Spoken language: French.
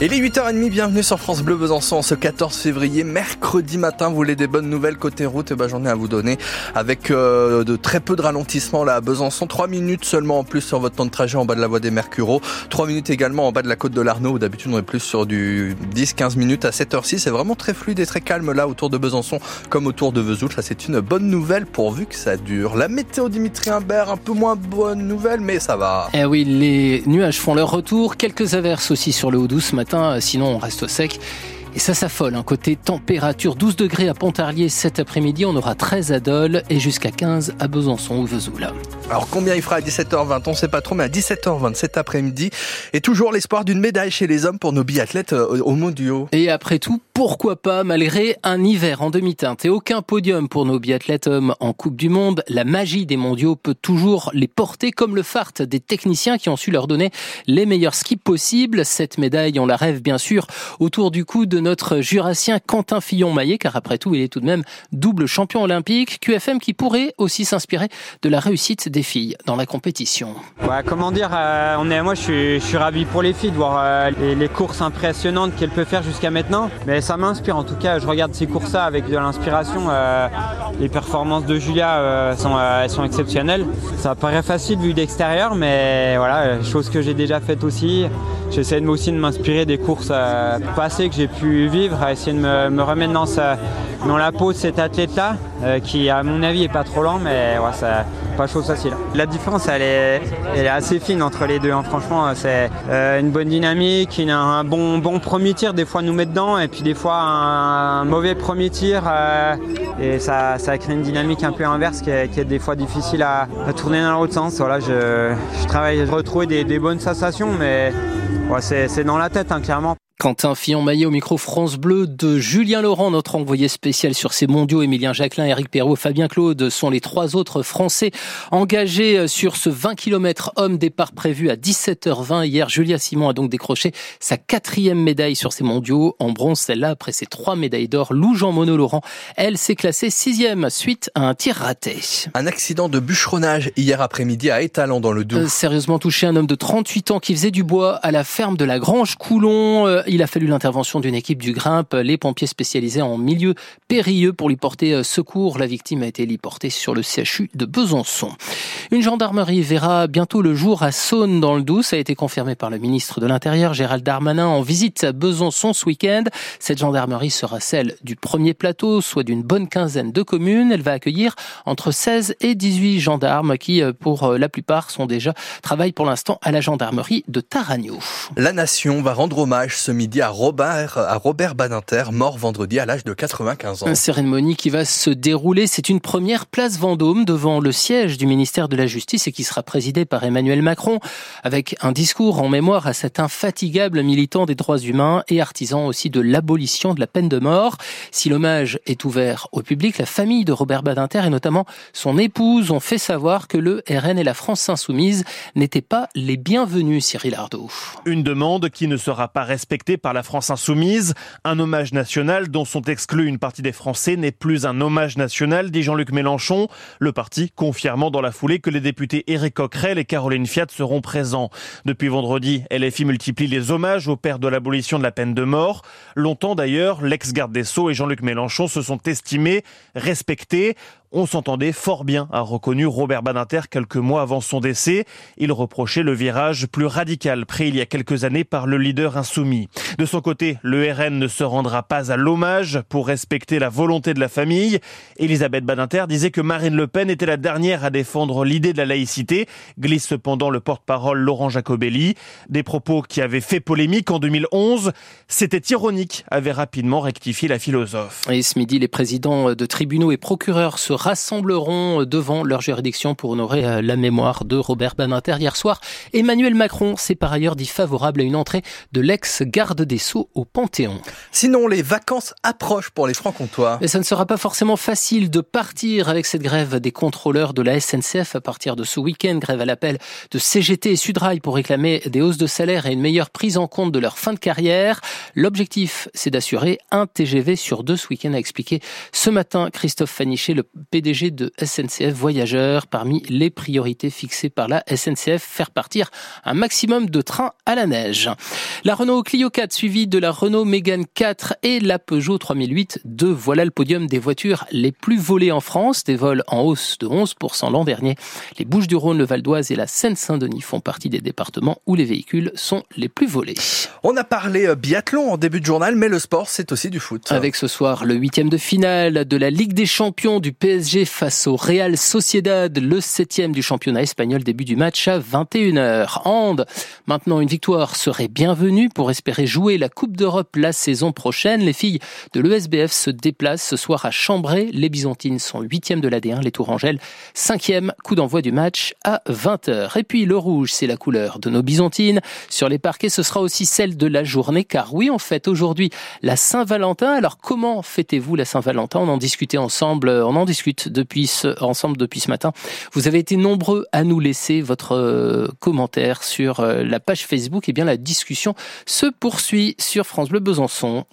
Et les 8h30, bienvenue sur France Bleu Besançon ce 14 février, mercredi matin. Vous voulez des bonnes nouvelles côté route? Eh ben j'en ai à vous donner avec euh, de très peu de ralentissement là à Besançon. 3 minutes seulement en plus sur votre temps de trajet en bas de la voie des Mercureaux. 3 minutes également en bas de la côte de l'Arnaud où d'habitude on est plus sur du 10-15 minutes à 7h6. C'est vraiment très fluide et très calme là autour de Besançon comme autour de Vesoul. Ça c'est une bonne nouvelle pourvu que ça dure. La météo Dimitri Imbert, un peu moins bonne nouvelle mais ça va. Eh oui, les nuages font leur retour. Quelques averses aussi sur le Haut-Doux ce sinon on reste au sec. Et ça s'affole. Un côté température, 12 degrés à Pontarlier cet après-midi. On aura 13 à Dole et jusqu'à 15 à Besançon ou Vesoul. Alors combien il fera à 17h20 On sait pas trop, mais à 17h20 cet après-midi. Et toujours l'espoir d'une médaille chez les hommes pour nos biathlètes euh, au mondiaux. Et après tout, pourquoi pas, malgré un hiver en demi-teinte et aucun podium pour nos biathlètes hommes en Coupe du Monde, la magie des mondiaux peut toujours les porter comme le fart des techniciens qui ont su leur donner les meilleurs skis possibles. Cette médaille, on la rêve bien sûr autour du cou de notre jurassien Quentin Fillon-Maillet, car après tout, il est tout de même double champion olympique. QFM qui pourrait aussi s'inspirer de la réussite des filles dans la compétition. Ouais, comment dire, euh, on est, moi je suis, ravi pour les filles de voir euh, les, courses impressionnantes qu'elles peuvent faire jusqu'à maintenant. Mais ça m'inspire en tout cas, je regarde ces courses-là avec de l'inspiration. Euh, les performances de Julia sont, elles sont exceptionnelles. Ça paraît facile vu d'extérieur, mais voilà, chose que j'ai déjà faite aussi. J'essaie aussi de m'inspirer des courses passées que j'ai pu vivre, à essayer de me, remettre dans, dans, la peau de cet athlète-là, qui à mon avis est pas trop lent, mais c'est pas chose facile. La différence, elle est, elle est assez fine entre les deux. Hein. Franchement, c'est euh, une bonne dynamique, un bon, bon premier tir, des fois nous met dedans, et puis des fois un, mauvais premier tir, euh, et ça, ça crée une dynamique un peu inverse qui est, qui est des fois difficile à, tourner dans l'autre sens. Voilà, je, je travaille à retrouver des, des bonnes sensations, mais ouais, c'est dans la tête, hein, clairement. Quentin Fillon-Maillet au micro France Bleu de Julien Laurent, notre envoyé spécial sur ces mondiaux. Émilien Jacquelin, Eric Perrault, Fabien Claude sont les trois autres Français engagés sur ce 20 km homme départ prévu à 17h20. Hier, Julia Simon a donc décroché sa quatrième médaille sur ces mondiaux en bronze. Celle-là, après ses trois médailles d'or, Lou Jean Monod Laurent, elle s'est classée sixième suite à un tir raté. Un accident de bûcheronnage hier après-midi à Étalon dans le Doubs. Euh, sérieusement touché un homme de 38 ans qui faisait du bois à la ferme de la Grange Coulon. Euh, il a fallu l'intervention d'une équipe du Grimpe, les pompiers spécialisés en milieu périlleux pour lui porter euh, secours. La victime a été héliportée sur le CHU de Besançon. Une gendarmerie verra bientôt le jour à Saône dans le Doubs. Ça a été confirmé par le ministre de l'Intérieur, Gérald Darmanin, en visite à Besançon ce week-end. Cette gendarmerie sera celle du premier plateau, soit d'une bonne quinzaine de communes. Elle va accueillir entre 16 et 18 gendarmes qui, euh, pour euh, la plupart, sont déjà, travaillent pour l'instant à la gendarmerie de Taragno. La nation va rendre hommage ce midi à Robert, à Robert Badinter, mort vendredi à l'âge de 95 ans. Une cérémonie qui va se dérouler, c'est une première place Vendôme devant le siège du ministère de la Justice et qui sera présidée par Emmanuel Macron avec un discours en mémoire à cet infatigable militant des droits humains et artisan aussi de l'abolition de la peine de mort. Si l'hommage est ouvert au public, la famille de Robert Badinter et notamment son épouse ont fait savoir que le RN et la France insoumise n'étaient pas les bienvenus, Cyril Ardo. Une demande qui ne sera pas respectée par la France insoumise. Un hommage national dont sont exclus une partie des Français n'est plus un hommage national, dit Jean-Luc Mélenchon. Le parti confirmant dans la foulée que les députés Éric Coquerel et Caroline Fiat seront présents. Depuis vendredi, LFI multiplie les hommages au père de l'abolition de la peine de mort. Longtemps d'ailleurs, l'ex-garde des Sceaux et Jean-Luc Mélenchon se sont estimés respectés. On s'entendait fort bien, a reconnu Robert Badinter quelques mois avant son décès. Il reprochait le virage plus radical pris il y a quelques années par le leader insoumis. De son côté, le RN ne se rendra pas à l'hommage pour respecter la volonté de la famille. Elisabeth Badinter disait que Marine Le Pen était la dernière à défendre l'idée de la laïcité, glisse cependant le porte-parole Laurent Jacobelli. Des propos qui avaient fait polémique en 2011. C'était ironique, avait rapidement rectifié la philosophe. Rassembleront devant leur juridiction pour honorer euh, la mémoire de Robert Badinter. Hier soir, Emmanuel Macron s'est par ailleurs dit favorable à une entrée de l'ex-garde des Sceaux au Panthéon. Sinon, les vacances approchent pour les Francs-Comtois. Mais ça ne sera pas forcément facile de partir avec cette grève des contrôleurs de la SNCF à partir de ce week-end. Grève à l'appel de CGT et Sudrail pour réclamer des hausses de salaire et une meilleure prise en compte de leur fin de carrière. L'objectif, c'est d'assurer un TGV sur deux ce week-end, a expliqué ce matin Christophe Fanichet, le PDG de SNCF Voyageurs. Parmi les priorités fixées par la SNCF, faire partir un maximum de trains à la neige. La Renault Clio 4 suivie de la Renault Mégane 4 et la Peugeot 3008 2. Voilà le podium des voitures les plus volées en France, des vols en hausse de 11% l'an dernier. Les Bouches-du-Rhône, le Val d'Oise et la Seine-Saint-Denis font partie des départements où les véhicules sont les plus volés. On a parlé euh, biathlon en début de journal, mais le sport, c'est aussi du foot. Avec ce soir le huitième de finale de la Ligue des Champions du PSG face au Real Sociedad, le septième du championnat espagnol, début du match à 21h. Hand, maintenant une victoire serait bienvenue pour espérer jouer la Coupe d'Europe la saison prochaine. Les filles de l'ESBF se déplacent ce soir à Chambray. Les Byzantines sont huitièmes de l'AD1, les Tourangelles cinquième. Coup d'envoi du match à 20h. Et puis le rouge, c'est la couleur de nos Byzantines. Sur les parquets, ce sera aussi celle de la journée, car oui, on fête aujourd'hui la Saint-Valentin. Alors comment fêtez-vous la Saint-Valentin? On en discutait ensemble, en depuis ensemble depuis ce matin. Vous avez été nombreux à nous laisser votre euh, commentaire sur euh, la page Facebook. Et eh bien la discussion se poursuit sur France Bleu Besançon.